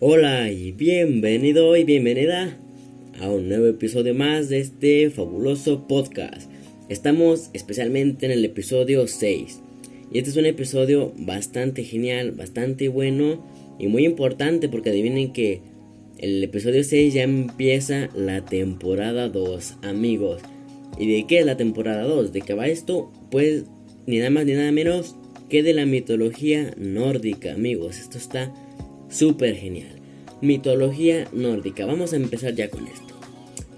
Hola y bienvenido y bienvenida a un nuevo episodio más de este fabuloso podcast. Estamos especialmente en el episodio 6 y este es un episodio bastante genial, bastante bueno y muy importante porque adivinen que el episodio 6 ya empieza la temporada 2, amigos. ¿Y de qué es la temporada 2? ¿De qué va esto? Pues ni nada más ni nada menos que de la mitología nórdica, amigos. Esto está súper genial. Mitología nórdica. Vamos a empezar ya con esto.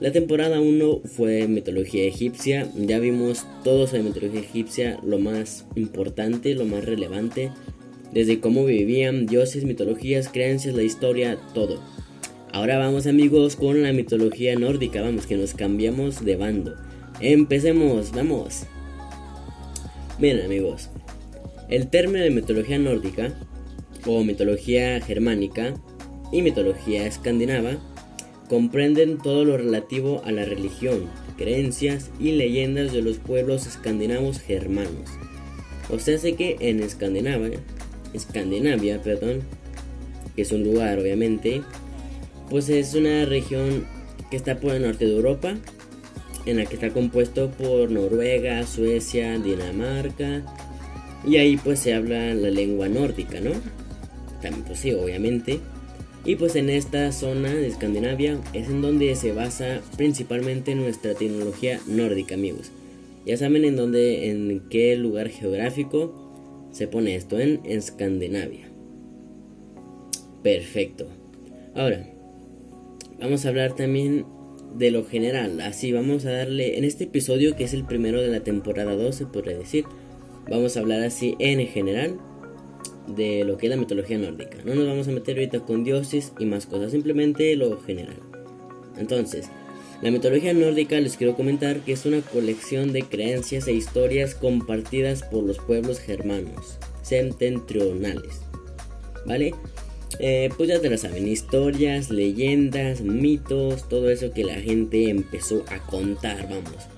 La temporada 1 fue mitología egipcia. Ya vimos todo sobre mitología egipcia, lo más importante, lo más relevante. Desde cómo vivían, dioses, mitologías, creencias, la historia, todo. Ahora vamos amigos con la mitología nórdica, vamos que nos cambiamos de bando. Empecemos, vamos. Bien amigos, el término de mitología nórdica o mitología germánica y mitología escandinava comprenden todo lo relativo a la religión, creencias y leyendas de los pueblos escandinavos germanos. O sea, sé que en Escandinavia, Escandinavia, perdón, que es un lugar obviamente, pues es una región que está por el norte de Europa, en la que está compuesto por Noruega, Suecia, Dinamarca, y ahí pues se habla la lengua nórdica, ¿no? También pues sí, obviamente. Y pues en esta zona de Escandinavia es en donde se basa principalmente nuestra tecnología nórdica, amigos. Ya saben en dónde, en qué lugar geográfico se pone esto, en Escandinavia. Perfecto. Ahora, vamos a hablar también de lo general. Así vamos a darle en este episodio que es el primero de la temporada 2, se podría decir. Vamos a hablar así en general de lo que es la mitología nórdica. No nos vamos a meter ahorita con dioses y más cosas, simplemente lo general. Entonces, la mitología nórdica les quiero comentar que es una colección de creencias e historias compartidas por los pueblos germanos septentrionales. ¿Vale? Eh, pues ya te lo saben, historias, leyendas, mitos, todo eso que la gente empezó a contar, vamos.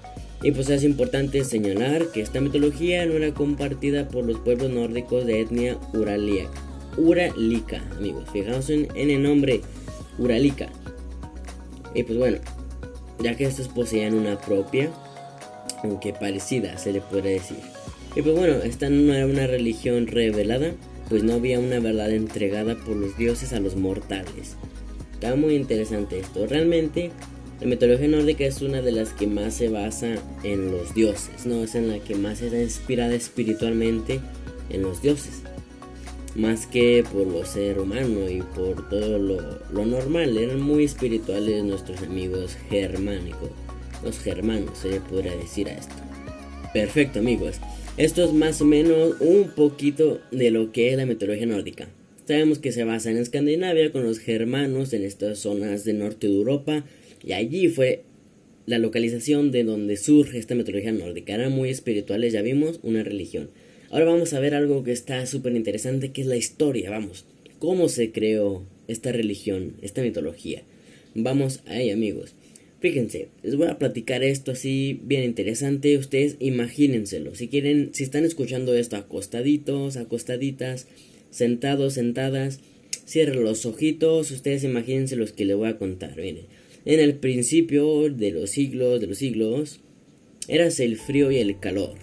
Y pues es importante señalar que esta mitología no era compartida por los pueblos nórdicos de etnia uralica. Amigos, fijaos en, el nombre Uralica. Y pues bueno, ya que estos poseían una propia, aunque parecida se le puede decir. Y pues bueno, esta no era una religión revelada, pues no había una verdad entregada por los dioses a los mortales. Está muy interesante esto. Realmente, la mitología nórdica es una de las que más se basa en los dioses, ¿no? Es en la que más está inspirada espiritualmente en los dioses. Más que por lo ser humano y por todo lo, normal. Eran muy espirituales nuestros amigos germánicos. Los germanos, se podría decir a esto. Perfecto, amigos. Esto es más o menos un poquito de lo que es la mitología nórdica. Sabemos que se basa en Escandinavia con los germanos en estas zonas del norte de Europa y allí fue la localización de donde surge esta mitología nórdica. Eran muy espirituales, ya vimos, una religión. Ahora vamos a ver algo que está súper interesante, que es la historia, vamos. ¿Cómo se creó esta religión, esta mitología? Vamos ahí, amigos. Fíjense, les voy a platicar esto así bien interesante. Ustedes imagínenselo. Si quieren, si están escuchando esto acostaditos, acostaditas, sentados, sentadas, cierren los ojitos. Ustedes imagínense los que les voy a contar. Miren, en el principio de los siglos, de los siglos, eras el frío y el calor,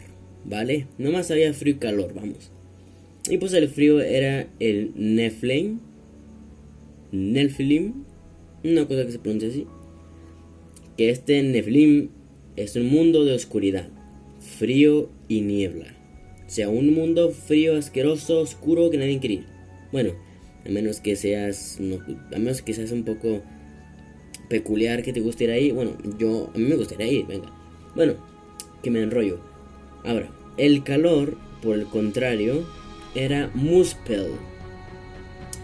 ¿vale? Nomás había frío y calor, vamos. Y pues el frío era el Nephilim, Nephilim, una cosa que se pronuncia así que este Neflim es un mundo de oscuridad, frío y niebla. O sea, un mundo frío, asqueroso, oscuro que nadie quiere ir. Bueno, a menos que seas, a menos que seas un poco peculiar que te guste ir ahí. Bueno, yo, a mí me gustaría ir, venga. Bueno, que me enrollo. Ahora, el calor, por el contrario, era Muspel,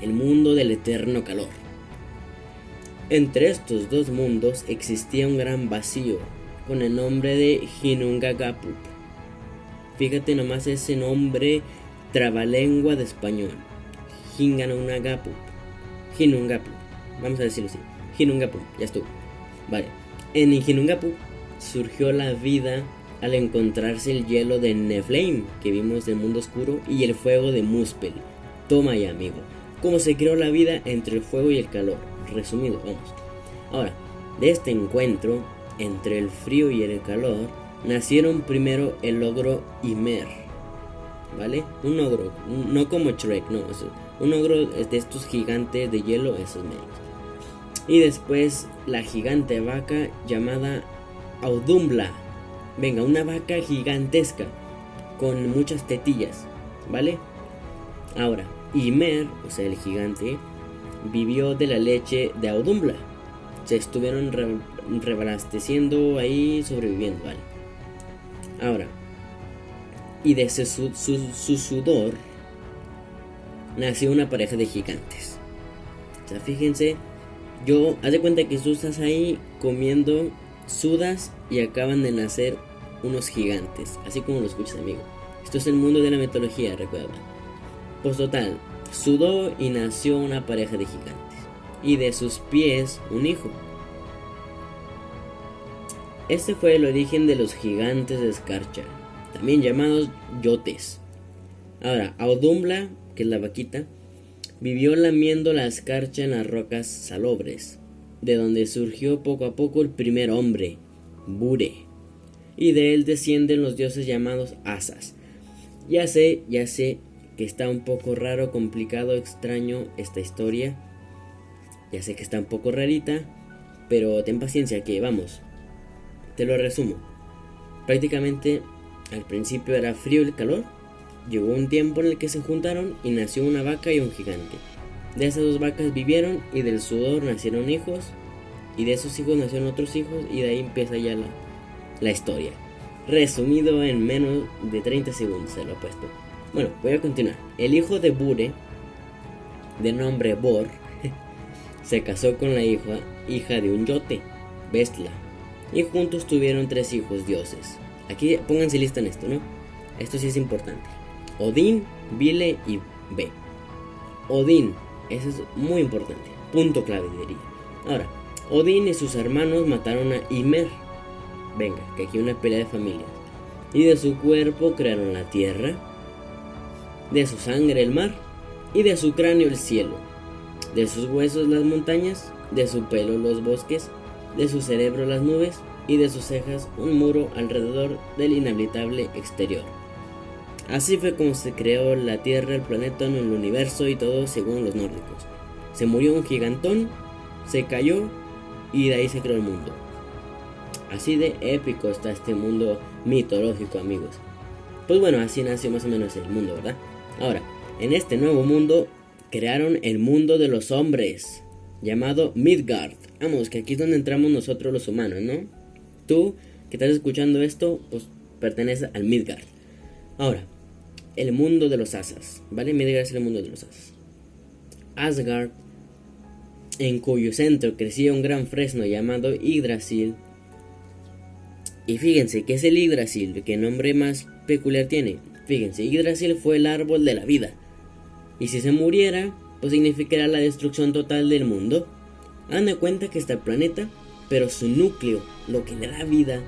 el mundo del eterno calor. Entre estos dos mundos existía un gran vacío con el nombre de Hinungagapup. Fíjate nomás ese nombre trabalengua de español. Hinganunagapup. Hinungapup. Vamos a decirlo así. Hinungapup. Ya estuvo. Vale. En Hinungapup surgió la vida al encontrarse el hielo de Neflame que vimos del mundo oscuro y el fuego de Muspel. Toma ya, amigo. cómo se creó la vida entre el fuego y el calor. Resumido, vamos. Ahora, de este encuentro entre el frío y el calor, nacieron primero el ogro Ymer. ¿Vale? Un ogro, no como Shrek, no, un ogro de estos gigantes de hielo, esos medios. Y después la gigante vaca llamada Audumbla. Venga, una vaca gigantesca con muchas tetillas, ¿vale? Ahora, Ymer, o sea, el gigante, vivió de la leche de Audumbla. Se estuvieron reabasteciendo ahí, sobreviviendo, ¿vale? Ahora, y de su, su, sudor nació una pareja de gigantes. O sea, fíjense, yo, haz de cuenta que tú estás ahí comiendo, sudas y acaban de nacer unos gigantes, así como lo escuchas, amigo. Esto es el mundo de la mitología, recuerda. Pues total, sudó y nació una pareja de gigantes. Y de sus pies un hijo. Este fue el origen de los gigantes de escarcha, también llamados yotes. Ahora, Audumbla, que es la vaquita, vivió lamiendo la escarcha en las rocas salobres, de donde surgió poco a poco el primer hombre, Bure, y de él descienden los dioses llamados Asas. Ya sé, ya sé que está un poco raro, complicado, extraño esta historia. Ya sé que está un poco rarita, pero ten paciencia que vamos. Te lo resumo. Prácticamente al principio era frío el calor. Llegó un tiempo en el que se juntaron y nació una vaca y un gigante. De esas dos vacas vivieron y del sudor nacieron hijos. Y de esos hijos nacieron otros hijos y de ahí empieza ya la, la historia. Resumido en menos de 30 segundos se lo he puesto. Bueno, voy a continuar. El hijo de Bure, de nombre Bor, se casó con la hija, hija de un yote, Bestla, y juntos tuvieron tres hijos dioses. Aquí pónganse lista en esto, ¿no? Esto sí es importante. Odín, Vile y B. Odín, eso es muy importante. Punto clave diría. Ahora, Odín y sus hermanos mataron a Ymer. Venga, que aquí una pelea de familias. Y de su cuerpo crearon la tierra, de su sangre el mar y de su cráneo el cielo, de sus huesos las montañas, de su pelo los bosques, de su cerebro las nubes y de sus cejas un muro alrededor del inhabitable exterior. Así fue como se creó la Tierra, el planeta, el universo y todo según los nórdicos. Se murió un gigantón, se cayó y de ahí se creó el mundo. Así de épico está este mundo mitológico, amigos. Pues bueno, así nació más o menos el mundo, ¿verdad? Ahora, en este nuevo mundo crearon el mundo de los hombres, llamado Midgard. Vamos, que aquí es donde entramos nosotros los humanos, ¿no? Tú que estás escuchando esto, pues perteneces al Midgard. Ahora, el mundo de los asas, ¿vale? Midgard es el mundo de los asas. Asgard, en cuyo centro crecía un gran fresno llamado Yggdrasil. Y fíjense, ¿qué es el Yggdrasil? ¿Qué nombre más peculiar tiene? Fíjense, Yggdrasil fue el árbol de la vida. Y si se muriera, pues significará la destrucción total del mundo. Hagan de cuenta que está el planeta, pero su núcleo, lo que le da vida,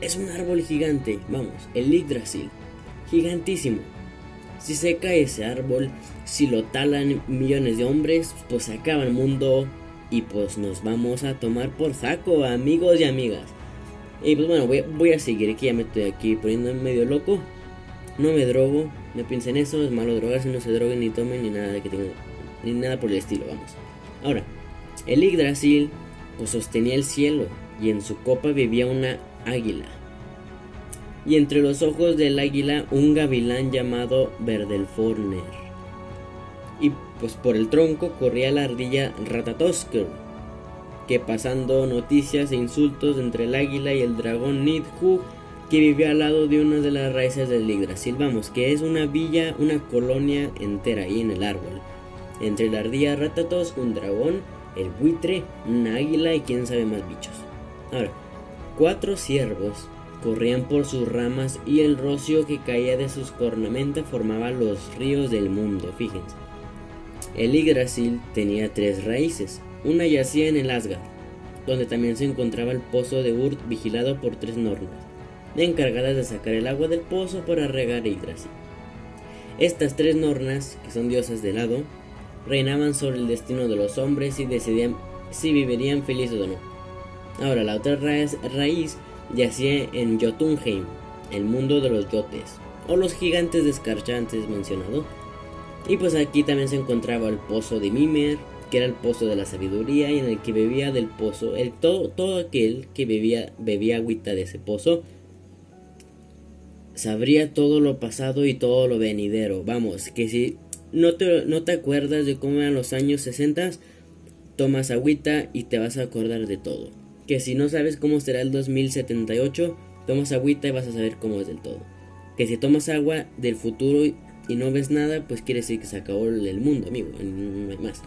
es un árbol gigante, vamos, el Yggdrasil, gigantísimo. Si se cae ese árbol, si lo talan millones de hombres, pues se acaba el mundo y pues nos vamos a tomar por saco, amigos y amigas. Y pues bueno, voy, a seguir, que ya me estoy aquí poniendo medio loco. No me drogo, no piensen eso, es malo drogarse, no se droguen ni tomen ni nada que tengan, ni nada por el estilo, vamos. Ahora, el Yggdrasil pues sostenía el cielo y en su copa vivía una águila. Y entre los ojos del águila un gavilán llamado Verdelforner. Y pues por el tronco corría la ardilla Ratatosker, que pasando noticias e insultos entre el águila y el dragón Nidhu que vivía al lado de una de las raíces del Yggdrasil. Vamos, que es una villa, una colonia entera ahí en el árbol. Entre la ardilla Ratatos, un dragón, el buitre, una águila y quién sabe más bichos. Ahora, cuatro ciervos corrían por sus ramas y el rocio que caía de sus cornamentas formaba los ríos del mundo, fíjense. El Yggdrasil tenía tres raíces. Una yacía en el Asgard, donde también se encontraba el pozo de Urt vigilado por tres nornas encargadas de sacar el agua del pozo para regar Yggdrasil. Estas tres nornas, que son diosas del lado, reinaban sobre el destino de los hombres y decidían si vivirían felices o no. Ahora, la otra raíz yacía en Jotunheim, el mundo de los yotes, o los gigantes descarchantes mencionado. Y pues aquí también se encontraba el pozo de Mimer, que era el pozo de la sabiduría y en el que bebía del pozo, el todo, todo aquel que bebía, bebía agüita de ese pozo, sabría todo lo pasado y todo lo venidero. Vamos, que si no te, no te acuerdas de cómo eran los años 60, tomas agüita y te vas a acordar de todo. Que si no sabes cómo será el 2078, tomas agüita y vas a saber cómo es del todo. Que si tomas agua del futuro y no ves nada, pues quiere decir que se acabó el mundo, amigo. No hay más.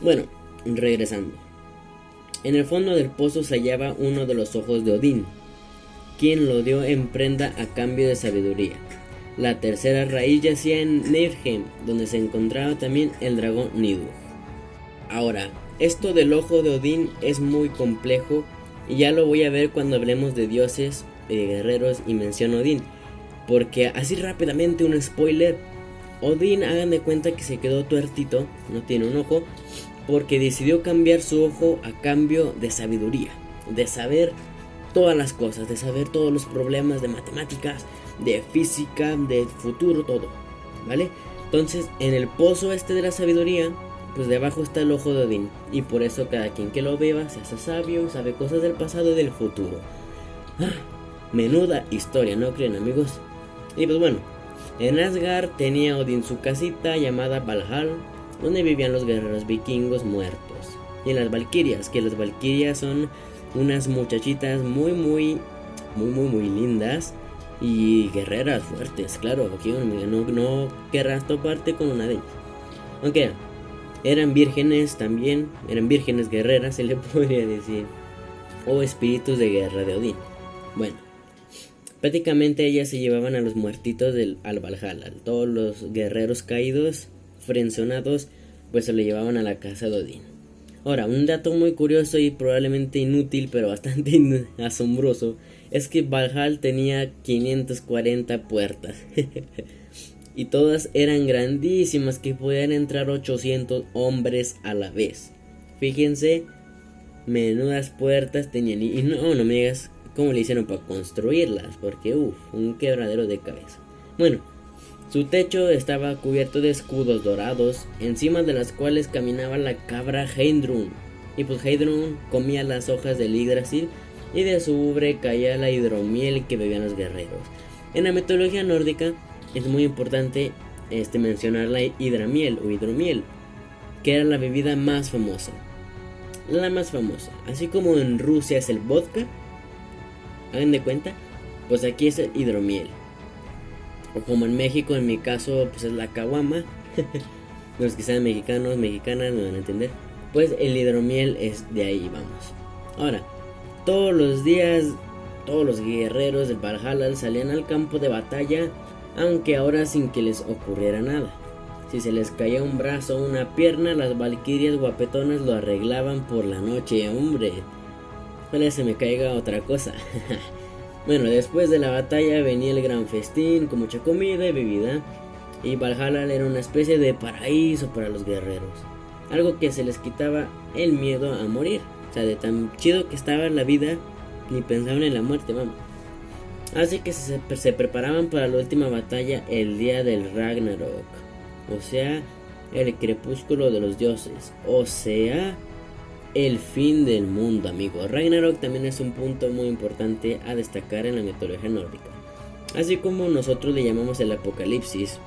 Bueno, regresando. En el fondo del pozo se hallaba uno de los ojos de Odín, quien lo dio en prenda a cambio de sabiduría. La tercera raíz yacía en Niflheim, donde se encontraba también el dragón Nidu. Ahora, esto del ojo de Odín es muy complejo y ya lo voy a ver cuando hablemos de dioses, y guerreros y menciono Odín. Porque así rápidamente un spoiler, Odín hagan de cuenta que se quedó tuertito, no tiene un ojo, porque decidió cambiar su ojo a cambio de sabiduría, de saber todas las cosas, de saber todos los problemas de matemáticas, de física, de futuro, todo, ¿vale? Entonces, en el pozo este de la sabiduría, pues debajo está el ojo de Odín, y por eso cada quien que lo beba se hace sabio, sabe cosas del pasado y del futuro. Ah, menuda historia, ¿no creen amigos? Y pues bueno, en Asgard tenía Odín su casita llamada Valhall, donde vivían los guerreros vikingos muertos. Y en las Valquirias, que las Valquirias son unas muchachitas muy, muy, muy, muy, muy lindas y guerreras fuertes, claro. Aquí no, no querrás toparte con una de ellas. Aunque eran vírgenes también, eran vírgenes guerreras, se le podría decir, o espíritus de guerra de Odín. Bueno, prácticamente ellas se llevaban a los muertitos del al Valhalla, todos los guerreros caídos frenzonados, pues se lo llevaban a la casa de Odín. Ahora, un dato muy curioso y probablemente inútil, pero bastante asombroso, es que Valhalla tenía 540 puertas. y todas eran grandísimas que podían entrar 800 hombres a la vez. Fíjense, menudas puertas tenían. Y no, no me digas cómo le hicieron para construirlas, porque uff, un quebradero de cabeza. Bueno, su techo estaba cubierto de escudos dorados, encima de las cuales caminaba la cabra Heidrun. Y pues Heidrun comía las hojas del Yggdrasil y de su ubre caía la hidromiel que bebían los guerreros. En la mitología nórdica es muy importante este, mencionar la hidramiel o hidromiel, que era la bebida más famosa. La más famosa. Así como en Rusia es el vodka, hagan de cuenta, pues aquí es el hidromiel. O como en México, en mi caso, pues es la caguama. Los que sean mexicanos, mexicanas, me van a entender. Pues el hidromiel es de ahí, vamos. Ahora, todos los días, todos los guerreros del Valhalla salían al campo de batalla, aunque ahora sin que les ocurriera nada. Si se les caía un brazo o una pierna, las valquirias guapetonas lo arreglaban por la noche, hombre. Ojalá se me caiga otra cosa. Bueno, después de la batalla venía el gran festín con mucha comida y bebida. Y Valhalla era una especie de paraíso para los guerreros. Algo que se les quitaba el miedo a morir. O sea, de tan chido que estaba la vida, ni pensaban en la muerte, vamos. Así que se, preparaban para la última batalla el día del Ragnarok. O sea, el crepúsculo de los dioses. O sea, el fin del mundo, amigo. Ragnarok también es un punto muy importante a destacar en la mitología nórdica. Así como nosotros le llamamos el apocalipsis,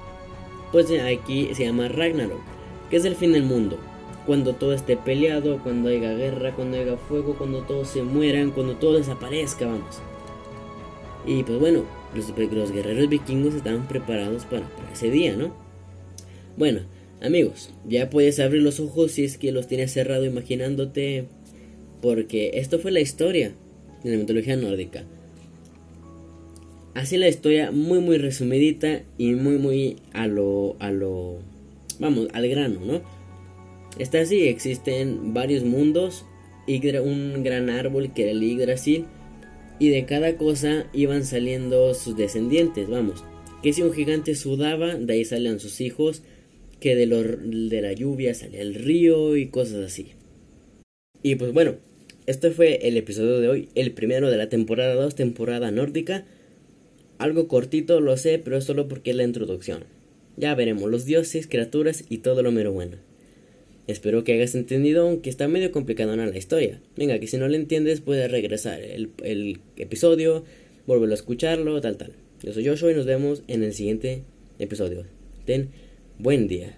pues aquí se llama Ragnarok, que es el fin del mundo. Cuando todo esté peleado, cuando haya guerra, cuando haya fuego, cuando todos se mueran, cuando todo desaparezca, vamos. Y pues bueno, los, guerreros vikingos estaban preparados para ese día, ¿no? Bueno, Amigos, ya puedes abrir los ojos si es que los tienes cerrado imaginándote, porque esto fue la historia de la mitología nórdica. Así la historia muy muy resumidita y muy muy a lo a lo vamos, al grano, ¿no? Está así, existen varios mundos, un gran árbol que era el Yggdrasil y de cada cosa iban saliendo sus descendientes, vamos. Que si un gigante sudaba, de ahí salían sus hijos que de, lo, de la lluvia salía el río y cosas así. Y pues bueno, este fue el episodio de hoy, el primero de la temporada 2, temporada nórdica. Algo cortito, lo sé, pero es solo porque es la introducción. Ya veremos los dioses, criaturas y todo lo mero bueno. Espero que hayas entendido, aunque está medio complicado en la historia. Venga, que si no lo entiendes, puedes regresar el, el episodio, volverlo a escucharlo, tal, tal. Yo soy Joshua y nos vemos en el siguiente episodio. Ten buen día.